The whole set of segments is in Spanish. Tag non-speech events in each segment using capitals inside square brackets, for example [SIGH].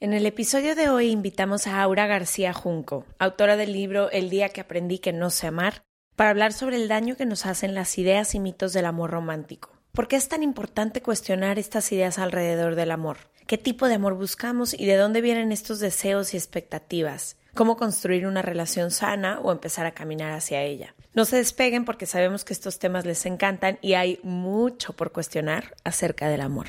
En el episodio de hoy invitamos a Aura García Junco, autora del libro El día que aprendí que no sé amar, para hablar sobre el daño que nos hacen las ideas y mitos del amor romántico. ¿Por qué es tan importante cuestionar estas ideas alrededor del amor? ¿Qué tipo de amor buscamos y de dónde vienen estos deseos y expectativas? ¿Cómo construir una relación sana o empezar a caminar hacia ella? No se despeguen porque sabemos que estos temas les encantan y hay mucho por cuestionar acerca del amor.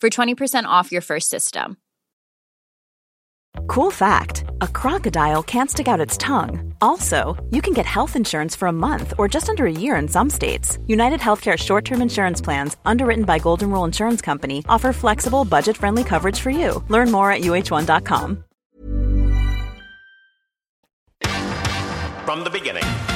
for 20% off your first system. Cool fact a crocodile can't stick out its tongue. Also, you can get health insurance for a month or just under a year in some states. United Healthcare short term insurance plans, underwritten by Golden Rule Insurance Company, offer flexible, budget friendly coverage for you. Learn more at uh1.com. From the beginning.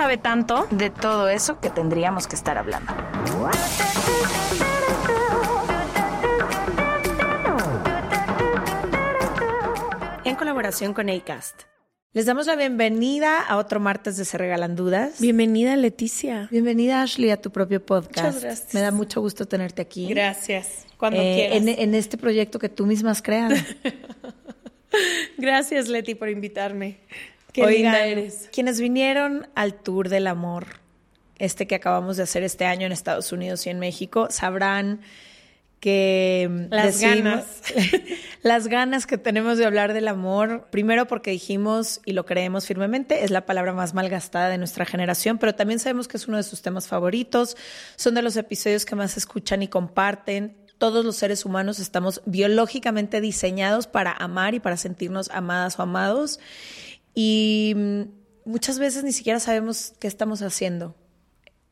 sabe tanto de todo eso que tendríamos que estar hablando. En colaboración con ACAST. Les damos la bienvenida a otro martes de Se Regalan Dudas. Bienvenida, Leticia. Bienvenida, Ashley, a tu propio podcast. Muchas gracias. Me da mucho gusto tenerte aquí. Gracias. Cuando Eh, quieras. en, en este proyecto que tú misma has creado. [LAUGHS] Gracias, Leti, por invitarme. Qué linda Oigan, eres. Quienes vinieron al Tour del Amor, este que acabamos de hacer este año en Estados Unidos y en México, sabrán que mm, Las ganas. [LAUGHS] las ganas que tenemos de hablar del amor, primero porque dijimos y lo creemos firmemente, es la palabra más malgastada de nuestra generación, pero también sabemos que es uno de sus temas favoritos, son de los episodios que más escuchan y comparten. Todos los seres humanos estamos biológicamente diseñados para amar y para sentirnos amadas o amados. Y mm, muchas veces ni siquiera sabemos qué estamos haciendo,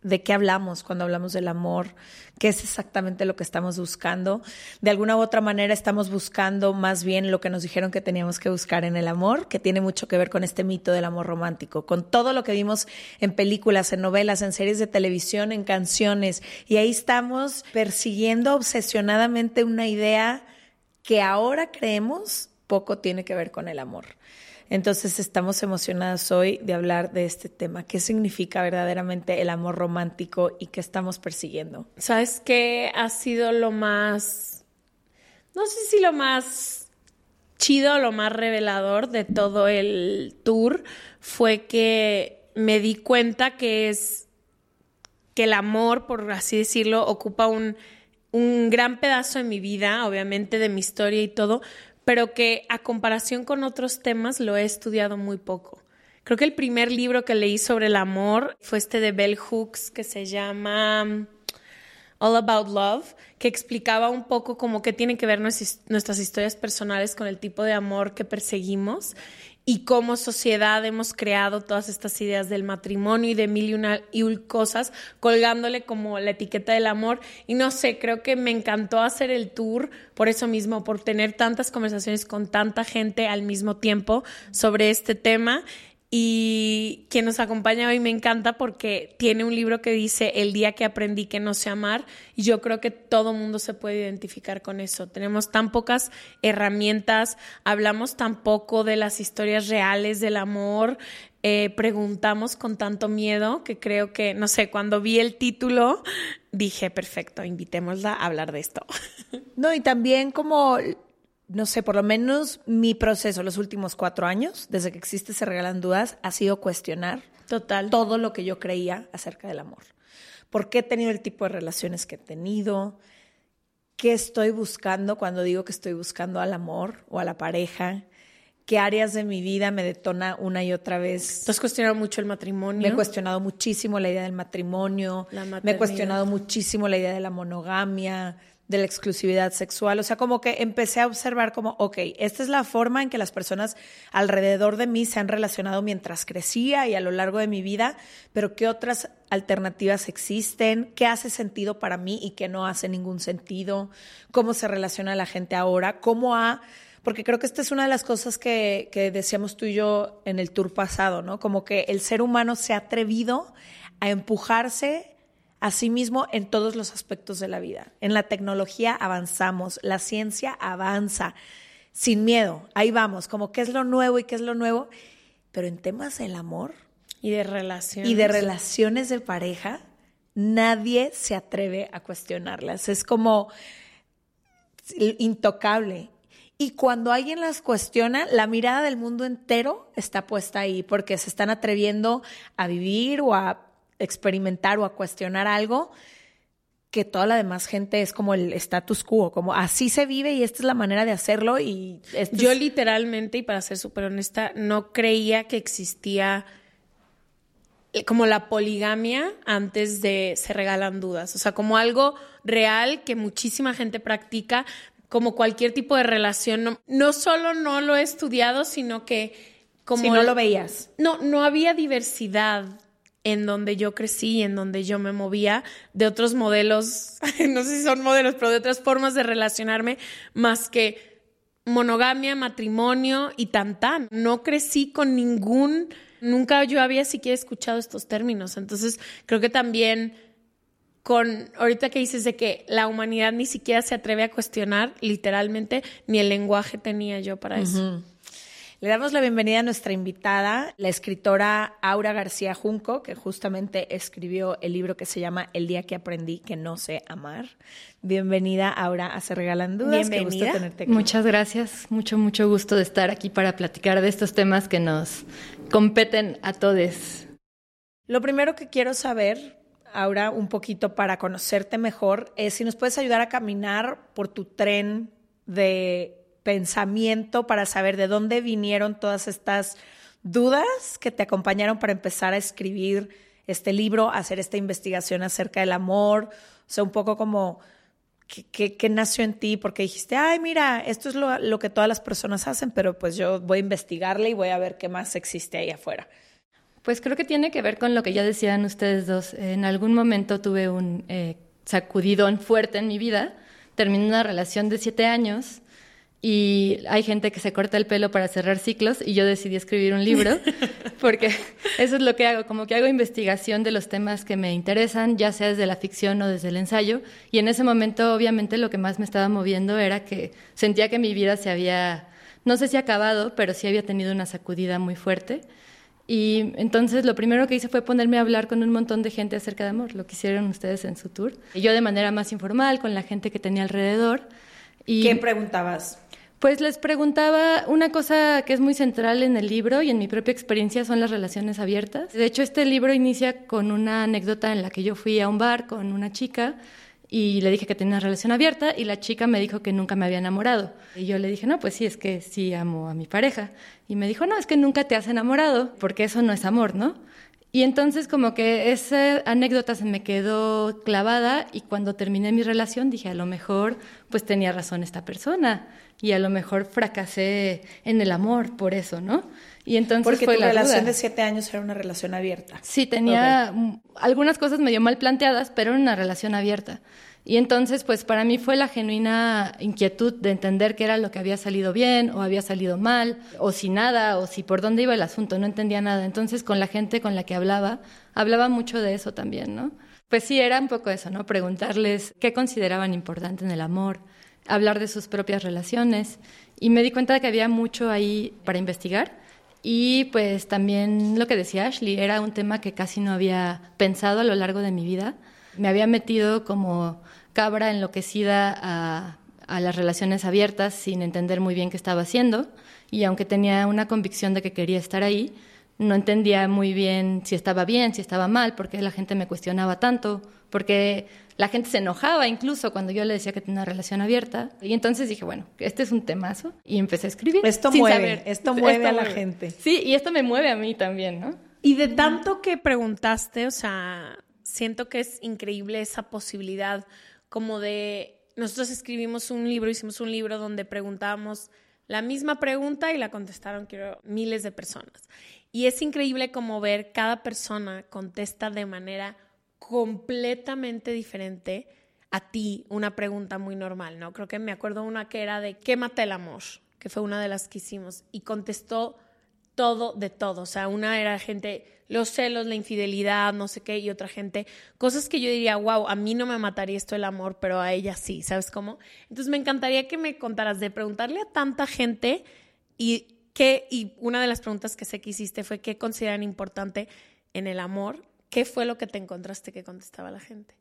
de qué hablamos cuando hablamos del amor, qué es exactamente lo que estamos buscando. De alguna u otra manera estamos buscando más bien lo que nos dijeron que teníamos que buscar en el amor, que tiene mucho que ver con este mito del amor romántico, con todo lo que vimos en películas, en novelas, en series de televisión, en canciones. Y ahí estamos persiguiendo obsesionadamente una idea que ahora creemos poco tiene que ver con el amor. Entonces estamos emocionadas hoy de hablar de este tema. ¿Qué significa verdaderamente el amor romántico y qué estamos persiguiendo? ¿Sabes qué ha sido lo más, no sé si lo más chido lo más revelador de todo el tour fue que me di cuenta que es que el amor, por así decirlo, ocupa un, un gran pedazo de mi vida, obviamente de mi historia y todo, pero que a comparación con otros temas lo he estudiado muy poco. Creo que el primer libro que leí sobre el amor fue este de Bell Hooks que se llama All About Love, que explicaba un poco como que tienen que ver nuestras historias personales con el tipo de amor que perseguimos y cómo sociedad hemos creado todas estas ideas del matrimonio y de mil y una y cosas, colgándole como la etiqueta del amor. Y no sé, creo que me encantó hacer el tour por eso mismo, por tener tantas conversaciones con tanta gente al mismo tiempo sobre este tema Y quien nos acompaña hoy me encanta porque tiene un libro que dice El día que aprendí que no sé amar. Y yo creo que todo mundo se puede identificar con eso. Tenemos tan pocas herramientas, hablamos tan poco de las historias reales del amor, eh, preguntamos con tanto miedo que creo que, no sé, cuando vi el título dije, perfecto, invitémosla a hablar de esto. [LAUGHS] No, y también como no sé, por lo menos mi proceso los últimos cuatro años, desde que existe Se Regalan Dudas, ha sido cuestionar Total. todo lo que yo creía acerca del amor. ¿Por qué he tenido el tipo de relaciones que he tenido? ¿Qué estoy buscando cuando digo que estoy buscando al amor o a la pareja? ¿Qué áreas de mi vida me detona una y otra vez? ¿Tú has cuestionado mucho el matrimonio? Me he cuestionado muchísimo la idea del matrimonio. me he cuestionado muchísimo la idea de la monogamia de la exclusividad sexual. O sea, como que empecé a observar como, ok, esta es la forma en que las personas alrededor de mí se han relacionado mientras crecía y a lo largo de mi vida, pero qué otras alternativas existen, qué hace sentido para mí y qué no hace ningún sentido, cómo se relaciona la gente ahora, cómo ha... Porque creo que esta es una de las cosas que, que decíamos tú y yo en el tour pasado, ¿no? Como que el ser humano se ha atrevido a empujarse Asimismo, en todos los aspectos de la vida. En la tecnología avanzamos, la ciencia avanza, sin miedo, ahí vamos, como qué es lo nuevo y qué es lo nuevo. Pero en temas del amor y de relaciones y de relaciones de pareja, nadie se atreve a cuestionarlas. Es como intocable. Y cuando alguien las cuestiona, la mirada del mundo entero está puesta ahí, porque se están atreviendo a vivir o a experimentar o a cuestionar algo que toda la demás gente es como el status quo, como así se vive y esta es la manera de hacerlo y yo literalmente y para ser súper honesta no creía que existía como la poligamia antes de se regalan dudas, o sea, como algo real que muchísima gente practica, como cualquier tipo de relación, no, no solo no lo he estudiado, sino que como si no lo veías. No, no había diversidad en donde yo crecí, en donde yo me movía, de otros modelos, [LAUGHS] no sé si son modelos, pero de otras formas de relacionarme, más que monogamia, matrimonio y tan tan. No crecí con ningún, nunca yo había siquiera escuchado estos términos. Entonces, creo que también con, ahorita que dices de que la humanidad ni siquiera se atreve a cuestionar, literalmente, ni el lenguaje tenía yo para eso. Le damos la bienvenida a nuestra invitada, la escritora Aura García Junco, que justamente escribió el libro que se llama El día que aprendí que no sé amar. Bienvenida, Aura, a Se Regalan Dudas. Bienvenida. tenerte aquí. Muchas gracias. Mucho, mucho gusto de estar aquí para platicar de estos temas que nos competen a todos. Lo primero que quiero saber Aura, un poquito para conocerte mejor, es si nos puedes ayudar a caminar por tu tren de pensamiento para saber de dónde vinieron todas estas dudas que te acompañaron para empezar a escribir este libro, hacer esta investigación acerca del amor, o sea, un poco como qué, nació en ti, porque dijiste, ay, mira, esto es lo, que todas las personas hacen, pero pues yo voy a investigarle y voy a ver qué más existe ahí afuera. Pues creo que tiene que ver con lo que ya decían ustedes dos. En algún momento tuve un eh, sacudidón fuerte en mi vida. Terminé una relación de siete años y hay gente que se corta el pelo para cerrar ciclos y yo decidí escribir un libro [LAUGHS] porque [LAUGHS] eso es lo que hago, como que hago investigación de los temas que me interesan, ya sea desde la ficción o desde el ensayo y en ese momento obviamente lo que más me estaba moviendo era que sentía que mi vida se había, no sé si acabado, pero sí había tenido una sacudida muy fuerte. Y entonces lo primero que hice fue ponerme a hablar con un montón de gente acerca de amor, lo que hicieron ustedes en su tour. Y yo de manera más informal, con la gente que tenía alrededor. Y ¿Qué preguntabas? Pues les preguntaba una cosa que es muy central en el libro y en mi propia experiencia son las relaciones abiertas. De hecho, este libro inicia con una anécdota en la que yo fui a un bar con una chica y le dije que tenía una relación abierta y la chica me dijo que nunca me había enamorado. Y yo le dije, no, pues sí, es que sí amo a mi pareja. Y me dijo, no, es que nunca te has enamorado, porque eso no es amor, ¿no? Y entonces como que esa anécdota se me quedó clavada y cuando terminé mi relación dije, a lo mejor pues tenía razón esta persona y a lo mejor fracasé en el amor por eso, ¿no? Y entonces Porque fue tu la relación duda. de siete años era una relación abierta. Sí, tenía algunas cosas medio mal planteadas, pero era una relación abierta. Y entonces, pues para mí fue la genuina inquietud de entender qué era lo que había salido bien o había salido mal, o si nada, o si por dónde iba el asunto, no entendía nada. Entonces, con la gente con la que hablaba, hablaba mucho de eso también, ¿no? Pues sí, era un poco eso, ¿no? Preguntarles qué consideraban importante en el amor, hablar de sus propias relaciones. Y me di cuenta de que había mucho ahí para investigar. Y pues también lo que decía Ashley, era un tema que casi no había pensado a lo largo de mi vida. Me había metido como cabra enloquecida a, a las relaciones abiertas sin entender muy bien qué estaba haciendo y aunque tenía una convicción de que quería estar ahí, no entendía muy bien si estaba bien, si estaba mal, porque la gente me cuestionaba tanto, porque la gente se enojaba incluso cuando yo le decía que tenía una relación abierta. Y entonces dije, bueno, este es un temazo y empecé a escribir. Esto mueve, esto mueve a la gente. Sí, y esto me mueve a mí también, ¿no? Y de tanto que preguntaste, o sea, siento que es increíble esa posibilidad como de... Nosotros escribimos un libro, hicimos un libro donde preguntábamos la misma pregunta y la contestaron, quiero, miles de personas. Y es increíble como ver cada persona contesta de manera completamente diferente a ti una pregunta muy normal, ¿no? Creo que me acuerdo una que era de ¿qué mata el amor? que fue una de las que hicimos y contestó todo de todo, o sea, una era gente los celos, la infidelidad, no sé qué, y otra gente, cosas que yo diría, wow, a mí no me mataría esto el amor, pero a ella sí, ¿sabes cómo? Entonces me encantaría que me contaras de preguntarle a tanta gente y qué, y una de las preguntas que sé que hiciste fue qué consideran importante en el amor, ¿qué fue lo que te encontraste que contestaba la gente?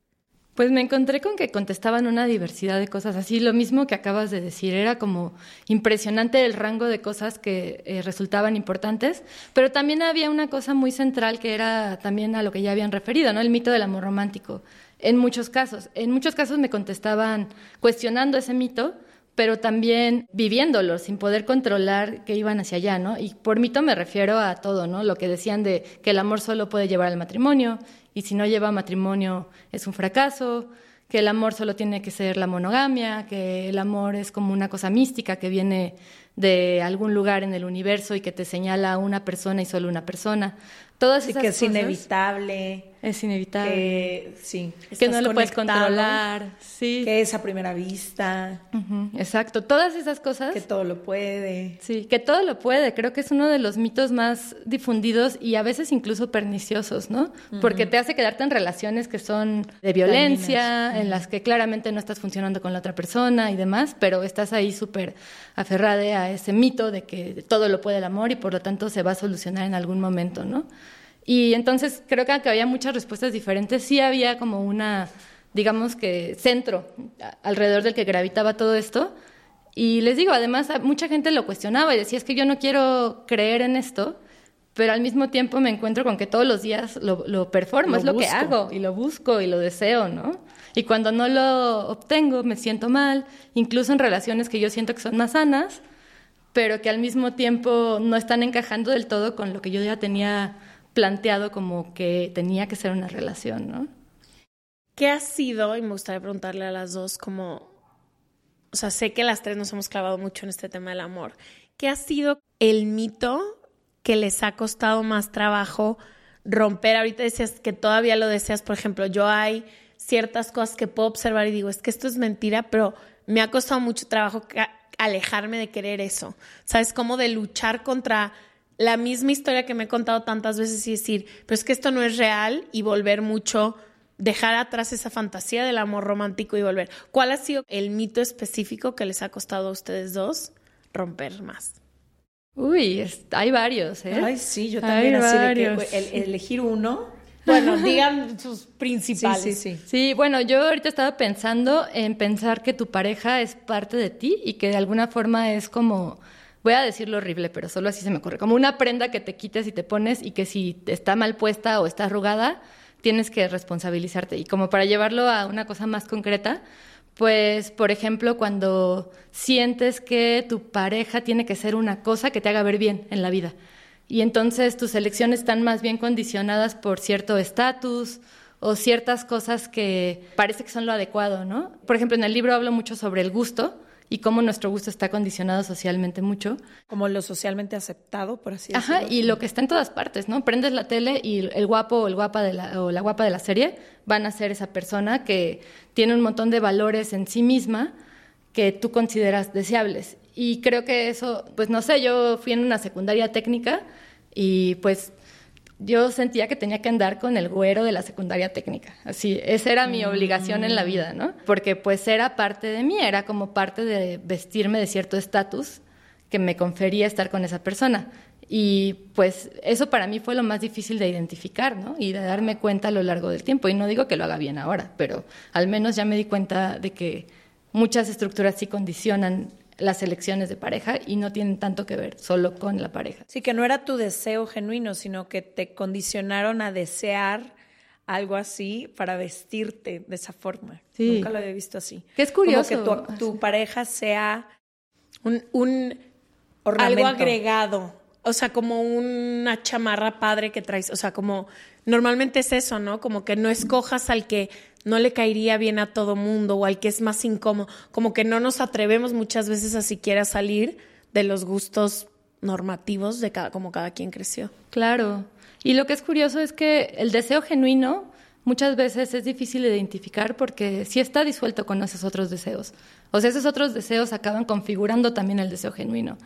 Pues me encontré con que contestaban una diversidad de cosas, así lo mismo que acabas de decir, era como impresionante el rango de cosas que eh, resultaban importantes, pero también había una cosa muy central que era también a lo que ya habían referido, ¿no? El mito del amor romántico. En muchos casos, en muchos casos me contestaban cuestionando ese mito, pero también viviéndolo, sin poder controlar que iban hacia allá, ¿no? Y por mito me refiero a todo, ¿no? Lo que decían de que el amor solo puede llevar al matrimonio, y si no lleva a matrimonio es un fracaso, que el amor solo tiene que ser la monogamia, que el amor es como una cosa mística que viene de algún lugar en el universo y que te señala a una persona y solo una persona. Todas esas que es inevitable. Es inevitable. Que, sí. Que no lo puedes controlar. Sí. Que es a primera vista. exacto. Todas esas cosas. Que todo lo puede. Sí, que todo lo puede. Creo que es uno de los mitos más difundidos y a veces incluso perniciosos, ¿no? Porque te hace quedarte en relaciones que son de violencia, en las que claramente no estás funcionando con la otra persona y demás, pero estás ahí súper aferrada a ese mito de que todo lo puede el amor y por lo tanto se va a solucionar en algún momento, ¿no? Y entonces creo que aunque había muchas respuestas diferentes, sí había como una, digamos que, centro alrededor del que gravitaba todo esto. Y les digo, además, mucha gente lo cuestionaba y decía, es que yo no quiero creer en esto, pero al mismo tiempo me encuentro con que todos los días lo, lo performo, es lo que hago y lo busco y lo deseo, ¿no? Y cuando no lo obtengo, me siento mal, incluso en relaciones que yo siento que son más sanas, pero que al mismo tiempo no están encajando del todo con lo que yo ya tenía planteado como que tenía que ser una relación, ¿no? ¿Qué ha sido? Y me gustaría preguntarle a las dos como, o sea, sé que las tres nos hemos clavado mucho en este tema del amor. ¿Qué ha sido el mito que les ha costado más trabajo romper? Ahorita decías que todavía lo deseas, por ejemplo, yo hay ciertas cosas que puedo observar y digo, es que esto es mentira, pero me ha costado mucho trabajo alejarme de querer eso. ¿Sabes? Como de luchar contra la misma historia que me he contado tantas veces y decir, pero es que esto no es real y volver mucho, dejar atrás esa fantasía del amor romántico y volver. ¿Cuál ha sido el mito específico que les ha costado a ustedes dos romper más? Uy, hay varios, ¿eh? Ay, sí, yo también así de que elegir uno. [LAUGHS] Bueno, digan sus principales. Sí, sí, sí. Sí, bueno, yo ahorita estaba pensando en pensar que tu pareja es parte de ti y que de alguna forma es como voy a decirlo horrible, pero solo así se me ocurre, como una prenda que te quites y te pones y que si está mal puesta o está arrugada, tienes que responsabilizarte. Y como para llevarlo a una cosa más concreta, pues, por ejemplo, cuando sientes que tu pareja tiene que ser una cosa que te haga ver bien en la vida. Y entonces tus elecciones están más bien condicionadas por cierto estatus o ciertas cosas que parece que son lo adecuado, ¿no? Por ejemplo, en el libro hablo mucho sobre el gusto, y cómo nuestro gusto está condicionado socialmente mucho. Como lo socialmente aceptado, por así decirlo. Ajá, y lo que está en todas partes, ¿no? Prendes la tele y el guapo o, el guapa de la, o la guapa de la serie van a ser esa persona que tiene un montón de valores en sí misma que tú consideras deseables. Y creo que eso, pues no sé, yo fui en una secundaria técnica y pues yo sentía que tenía que andar con el güero de la secundaria técnica. Así, esa era mi obligación en la vida, ¿no? Porque pues era parte de mí, era como parte de vestirme de cierto estatus que me confería estar con esa persona. Y pues eso para mí fue lo más difícil de identificar, ¿no? Y de darme cuenta a lo largo del tiempo. Y no digo que lo haga bien ahora, pero al menos ya me di cuenta de que muchas estructuras sí condicionan las elecciones de pareja y no tienen tanto que ver solo con la pareja. Sí, que no era tu deseo genuino, sino que te condicionaron a desear algo así para vestirte de esa forma. Nunca lo había visto así. Que es curioso. Como que tu, pareja sea un, un algo agregado. O sea, como una chamarra padre que traes. O sea, como normalmente es eso, ¿no? Como que no escojas al que no le caería bien a todo mundo o al que es más incómodo. Como que no nos atrevemos muchas veces a siquiera salir de los gustos normativos de cada, como cada quien creció. Claro. Y lo que es curioso es que el deseo genuino muchas veces es difícil de identificar porque si está disuelto con esos otros deseos. O sea, esos otros deseos acaban configurando también el deseo genuino.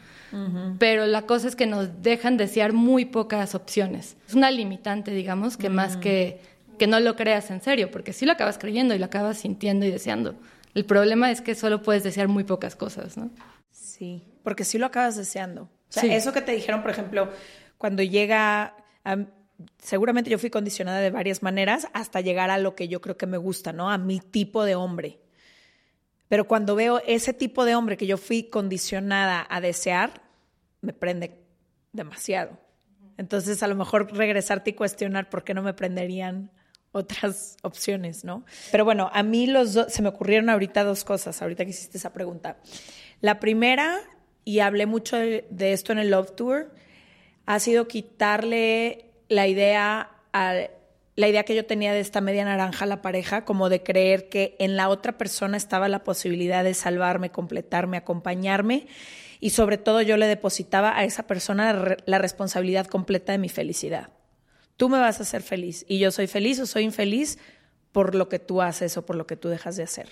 Pero la cosa es que nos dejan desear muy pocas opciones. Es una limitante, digamos, que más que que no lo creas en serio, porque sí lo acabas creyendo y lo acabas sintiendo y deseando. El problema es que solo puedes desear muy pocas cosas, ¿no? Sí, porque sí lo acabas deseando. O sea, eso que te dijeron, por ejemplo, cuando llega, seguramente yo fui condicionada de varias maneras hasta llegar a lo que yo creo que me gusta, ¿no? A mi tipo de hombre. Pero cuando veo ese tipo de hombre que yo fui condicionada a desear, me prende demasiado. Entonces, a lo mejor regresarte y cuestionar por qué no me prenderían otras [LAUGHS] opciones, ¿no? Pero bueno, a mí los se me ocurrieron ahorita dos cosas, ahorita que hiciste esa pregunta. La primera, y hablé mucho de, esto en el Love Tour, ha sido quitarle la idea a la idea que yo tenía de esta media naranja la pareja, como de creer que en la otra persona estaba la posibilidad de salvarme, completarme, acompañarme, y sobre todo yo le depositaba a esa persona la responsabilidad completa de mi felicidad tú me vas a hacer feliz y yo soy feliz o soy infeliz por lo que tú haces o por lo que tú dejas de hacer.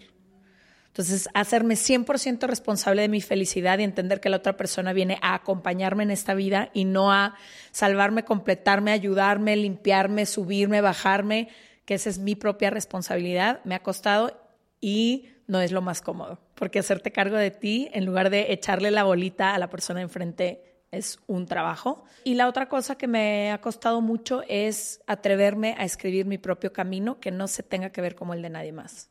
Entonces, hacerme 100% responsable de mi felicidad y entender que la otra persona viene a acompañarme en esta vida y no a salvarme, completarme, ayudarme, limpiarme, subirme, bajarme, que esa es mi propia responsabilidad, me ha costado y no es lo más cómodo, porque hacerte cargo de ti en lugar de echarle la bolita a la persona enfrente es un trabajo. Y la otra cosa que me ha costado mucho es atreverme a escribir mi propio camino que no se tenga que ver como el de nadie más.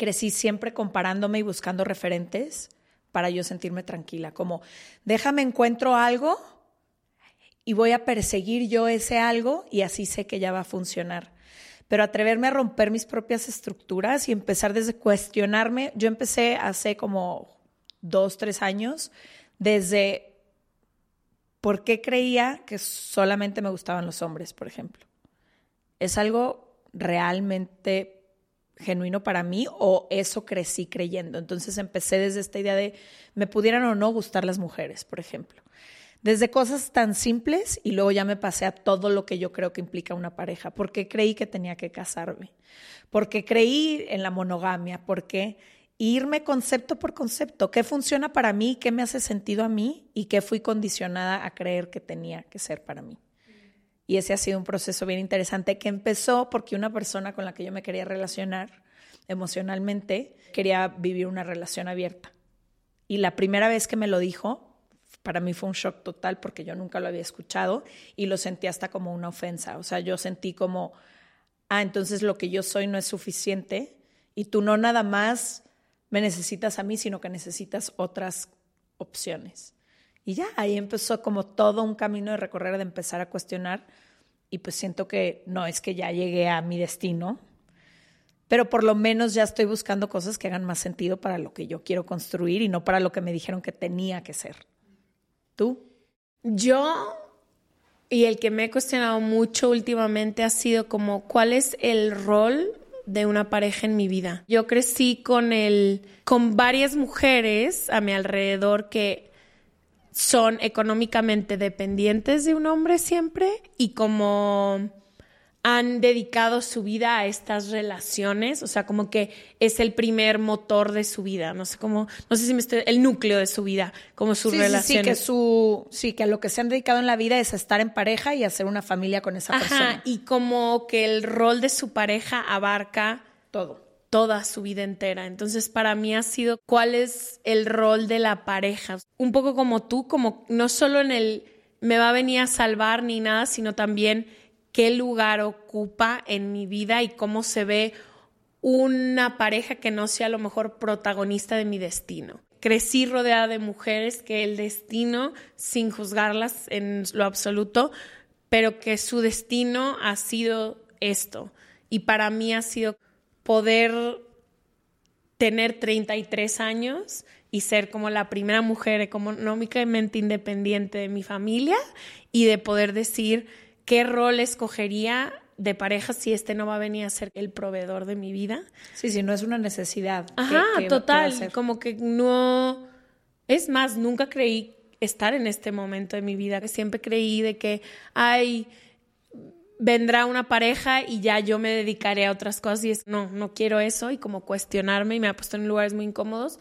Crecí siempre comparándome y buscando referentes para yo sentirme tranquila, como déjame encuentro algo y voy a perseguir yo ese algo y así sé que ya va a funcionar. Pero atreverme a romper mis propias estructuras y empezar desde cuestionarme, yo empecé hace como dos, tres años, desde ¿por qué creía que solamente me gustaban los hombres, por ejemplo? ¿Es algo realmente genuino para mí o eso crecí creyendo? Entonces empecé desde esta idea de me pudieran o no gustar las mujeres, por ejemplo. Desde cosas tan simples y luego ya me pasé a todo lo que yo creo que implica una pareja. ¿Por qué creí que tenía que casarme? Porque creí en la monogamia, porque irme concepto por concepto, qué funciona para mí, qué me hace sentido a mí y qué fui condicionada a creer que tenía que ser para mí. Y ese ha sido un proceso bien interesante que empezó porque una persona con la que yo me quería relacionar emocionalmente quería vivir una relación abierta. Y la primera vez que me lo dijo, para mí fue un shock total porque yo nunca lo había escuchado y lo sentí hasta como una ofensa. O sea, yo sentí como, ah, entonces lo que yo soy no es suficiente y tú no nada más me necesitas a mí, sino que necesitas otras opciones. Y ya, ahí empezó como todo un camino de recorrer, de empezar a cuestionar. Y pues siento que no es que ya llegué a mi destino, pero por lo menos ya estoy buscando cosas que hagan más sentido para lo que yo quiero construir y no para lo que me dijeron que tenía que ser. ¿Tú? Yo, y el que me he cuestionado mucho últimamente ha sido como, ¿cuál es el rol de una pareja en mi vida. Yo crecí con el con varias mujeres a mi alrededor que son económicamente dependientes de un hombre siempre y como han dedicado su vida a estas relaciones, o sea, como que es el primer motor de su vida, no sé cómo, no sé si me estoy, el núcleo de su vida, como sus sí, relaciones. Sí, sí, que su, sí, que a lo que se han dedicado en la vida es estar en pareja y hacer una familia con esa Ajá, persona. y como que el rol de su pareja abarca Todo. Toda su vida entera. Entonces, para mí ha sido cuál es el rol de la pareja. Un poco como tú, como no solo en el me va a venir a salvar ni nada, sino también qué lugar ocupa en mi vida y cómo se ve una pareja que no sea a lo mejor protagonista de mi destino. Crecí rodeada de mujeres que el destino, sin juzgarlas en lo absoluto, pero que su destino ha sido esto. Y para mí ha sido poder tener 33 años y ser como la primera mujer económicamente independiente de mi familia y de poder decir qué rol escogería de pareja si este no va a venir a ser el proveedor de mi vida. Sí, sí, no es una necesidad. ¿Qué- Ajá, qué- qué total. Como que no. Es más, nunca creí estar en este momento de mi vida, que siempre creí de que, ay, vendrá una pareja y ya yo me dedicaré a otras cosas y es, no, no quiero eso y como cuestionarme y me ha puesto en lugares muy incómodos.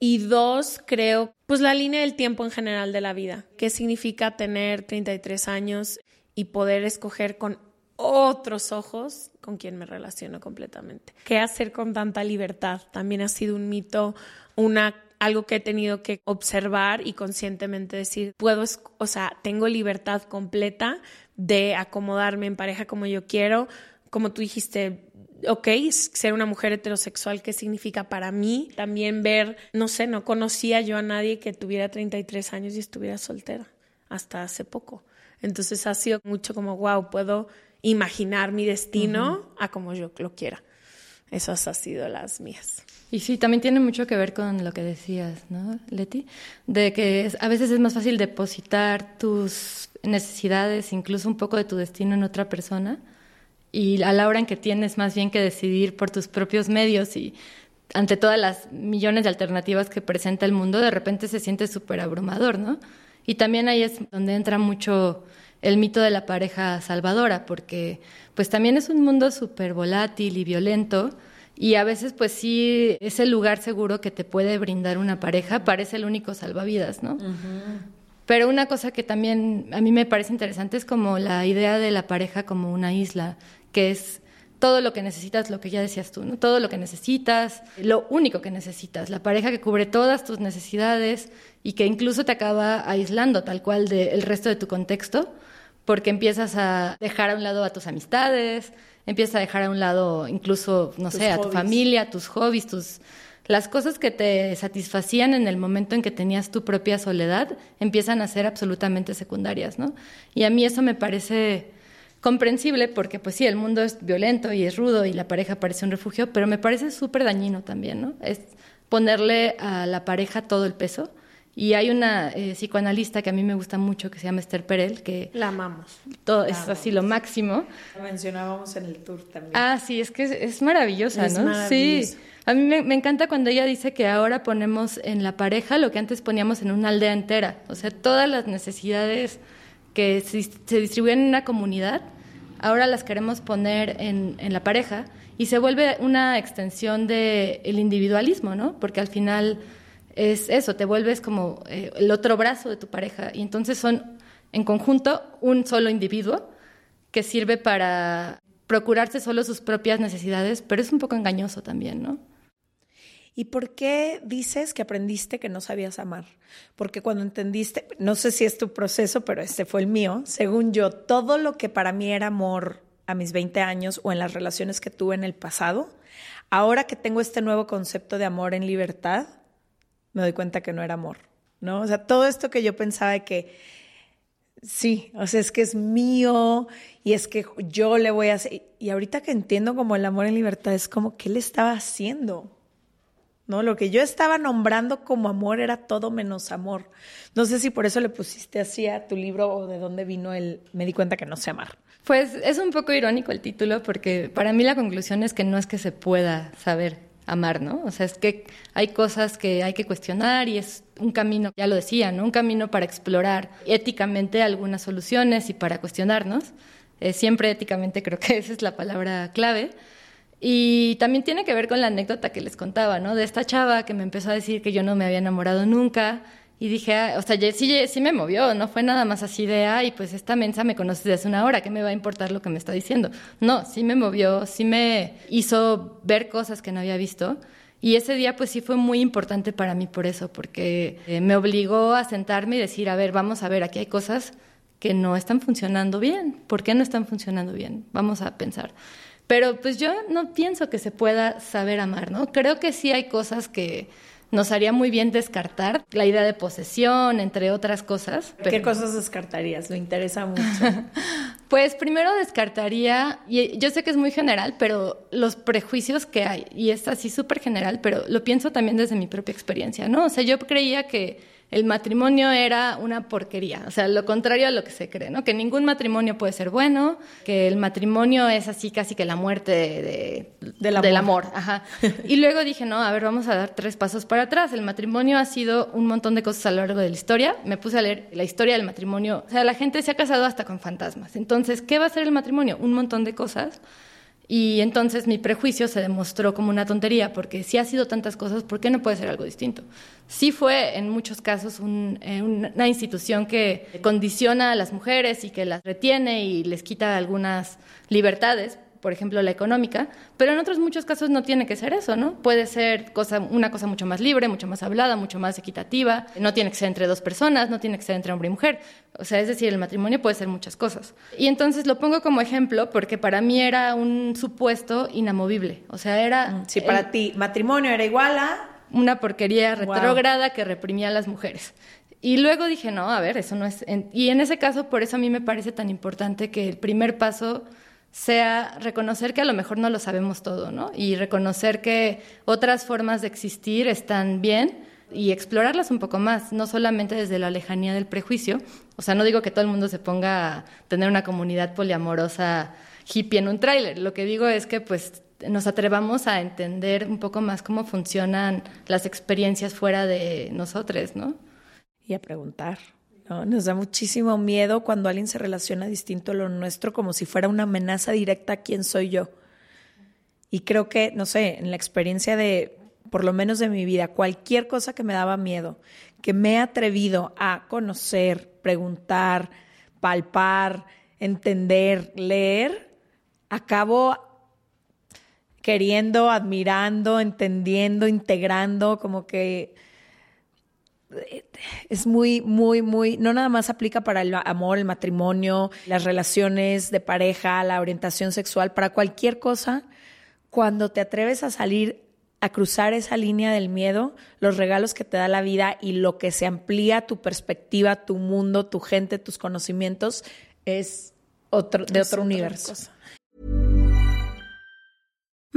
Y dos, creo, pues la línea del tiempo en general de la vida. ¿Qué significa tener 33 años y poder escoger con otros ojos con quien me relaciono completamente? ¿Qué hacer con tanta libertad? También ha sido un mito, una algo que he tenido que observar y conscientemente decir, puedo, o sea, tengo libertad completa de acomodarme en pareja como yo quiero, como tú dijiste, ok, ser una mujer heterosexual, ¿qué significa para mí? También ver, no sé, no conocía yo a nadie que tuviera 33 años y estuviera soltera hasta hace poco. Entonces ha sido mucho como, wow, puedo imaginar mi destino a como yo lo quiera. Esas han sido las mías. Y sí, también tiene mucho que ver con lo que decías, ¿no, Leti? De que a veces es más fácil depositar tus necesidades, incluso un poco de tu destino en otra persona, y a la hora en que tienes más bien que decidir por tus propios medios y ante todas las millones de alternativas que presenta el mundo, de repente se siente súper abrumador, ¿no? Y también ahí es donde entra mucho el mito de la pareja salvadora, porque pues también es un mundo súper volátil y violento, y a veces, pues sí, ese lugar seguro que te puede brindar una pareja parece el único salvavidas, ¿no? Pero una cosa que también a mí me parece interesante es como la idea de la pareja como una isla, que es todo lo que necesitas, lo que ya decías tú, ¿no? Todo lo que necesitas, lo único que necesitas, la pareja que cubre todas tus necesidades y que incluso te acaba aislando tal cual del resto de tu contexto, porque empiezas a dejar a un lado a tus amistades, empiezas a dejar a un lado incluso, no sé, a tu familia, tus hobbies, tus las cosas que te satisfacían en el momento en que tenías tu propia soledad empiezan a ser absolutamente secundarias, ¿no? Y a mí eso me parece comprensible porque pues sí, el mundo es violento y es rudo y la pareja parece un refugio, pero me parece súper dañino también, ¿no? Es ponerle a la pareja todo el peso. Y hay una eh, psicoanalista que a mí me gusta mucho que se llama Esther Perel, que La amamos. todo es así lo máximo. La mencionábamos en el tour también. Ah, sí, es que es, es maravillosa, Es ¿no? maravillosa. Sí. A mí me, me encanta cuando ella dice que ahora ponemos en la pareja lo que antes poníamos en una aldea entera. O sea, todas las necesidades que se, se distribuyen en una comunidad, ahora las queremos poner en, en la pareja y se vuelve una extensión del el individualismo, ¿no? Porque al final es eso, te vuelves como eh, el otro brazo de tu pareja y entonces son en conjunto un solo individuo que sirve para procurarse solo sus propias necesidades, pero es un poco engañoso también, ¿no? ¿Y por qué dices que aprendiste que no sabías amar? Porque cuando entendiste, no sé si es tu proceso, pero este fue el mío, según yo, todo lo que para mí era amor a mis 20 años o en las relaciones que tuve en el pasado, ahora que tengo este nuevo concepto de amor en libertad, me doy cuenta que no era amor, ¿no? O sea, todo esto que yo pensaba de que Sí, o sea, es que es mío y es que yo le voy a hacer. Y ahorita que entiendo como el amor en libertad, es como, ¿qué le estaba haciendo? ¿No? Lo que yo estaba nombrando como amor era todo menos amor. No sé si por eso le pusiste así a tu libro o de dónde vino el. Me di cuenta que no sé amar. Pues es un poco irónico el título porque para mí la conclusión es que no es que se pueda saber amar, ¿no? O sea, es que hay cosas que hay que cuestionar y es un camino, ya lo decía, ¿no? Un camino para explorar éticamente algunas soluciones y para cuestionarnos. Eh, siempre éticamente creo que [LAUGHS] esa es la palabra clave. Y también tiene que ver con la anécdota que les contaba, ¿no? De esta chava que me empezó a decir que yo no me había enamorado nunca. Y dije, ah, o sea, sí, sí me movió, no fue nada más así de, ay, pues esta mensa me conoce desde una hora, ¿qué me va a importar lo que me está diciendo? No, sí me movió, sí me hizo ver cosas que no había visto. Y ese día pues sí fue muy importante para mí por eso, porque eh, me obligó a sentarme y decir, a ver, vamos a ver, aquí hay cosas que no están funcionando bien. ¿Por qué no están funcionando bien? Vamos a pensar. Pero pues yo no pienso que se pueda saber amar, ¿no? Creo que sí hay cosas que nos haría muy bien descartar, la idea de posesión, entre otras cosas. ¿Qué cosas descartarías? Me interesa mucho. [LAUGHS] pues primero descartaría, y yo sé que es muy general, pero los prejuicios que hay, y es así súper general, pero lo pienso también desde mi propia experiencia, ¿no? O sea, yo creía que el matrimonio era una porquería, o sea, lo contrario a lo que se cree, ¿no? Que ningún matrimonio puede ser bueno, que el matrimonio es así casi que la muerte de, del amor. Del amor ajá. y luego dije, no, a ver, vamos a dar tres pasos para atrás. El matrimonio ha sido un montón de cosas a lo largo de la historia. Me puse a leer la historia del matrimonio, o sea, la gente se ha casado hasta con fantasmas. Entonces, ¿qué va a ser el matrimonio? Un montón de cosas. Y entonces mi prejuicio se demostró como una tontería, porque si ha sido tantas cosas, ¿por qué no puede ser algo distinto? Sí fue en muchos casos eh, una institución que condiciona a las mujeres y que las retiene y les quita algunas libertades, por ejemplo, la económica, pero en otros muchos casos no tiene que ser eso, ¿no? Puede ser cosa, una cosa mucho más libre, mucho más hablada, mucho más equitativa, no tiene que ser entre dos personas, no tiene que ser entre hombre y mujer, o sea, es decir, el matrimonio puede ser muchas cosas. Y entonces lo pongo como ejemplo porque para mí era un supuesto inamovible, o sea, era... Mm, sí, para ti, matrimonio era igual a... Una porquería retrógrada que reprimía a las mujeres. Y luego dije, no, a ver, eso no es... Y en ese caso, por eso a mí me parece tan importante que el primer paso sea reconocer que a lo mejor no lo sabemos todo, ¿no? Y reconocer que otras formas de existir están bien y explorarlas un poco más, no solamente desde la lejanía del prejuicio. O sea, no digo que todo el mundo se ponga a tener una comunidad poliamorosa hippie en un tráiler. Lo que digo es que pues nos atrevamos a entender un poco más cómo funcionan las experiencias fuera de nosotros, ¿no? Y a preguntar. Nos da muchísimo miedo cuando alguien se relaciona distinto a lo nuestro, como si fuera una amenaza directa a quién soy yo. Y creo que, no sé, en la experiencia de, por lo menos de mi vida, cualquier cosa que me daba miedo, que me he atrevido a conocer, preguntar, palpar, entender, leer, acabo queriendo, admirando, entendiendo, integrando, como que es muy, muy, muy, no nada más aplica para el amor, el matrimonio, las relaciones de pareja, la orientación sexual, para cualquier cosa, cuando te atreves a salir a cruzar esa línea del miedo, los regalos que te da la vida y lo que se amplía tu perspectiva, tu mundo, tu gente, tus conocimientos, es otro, de otro universo.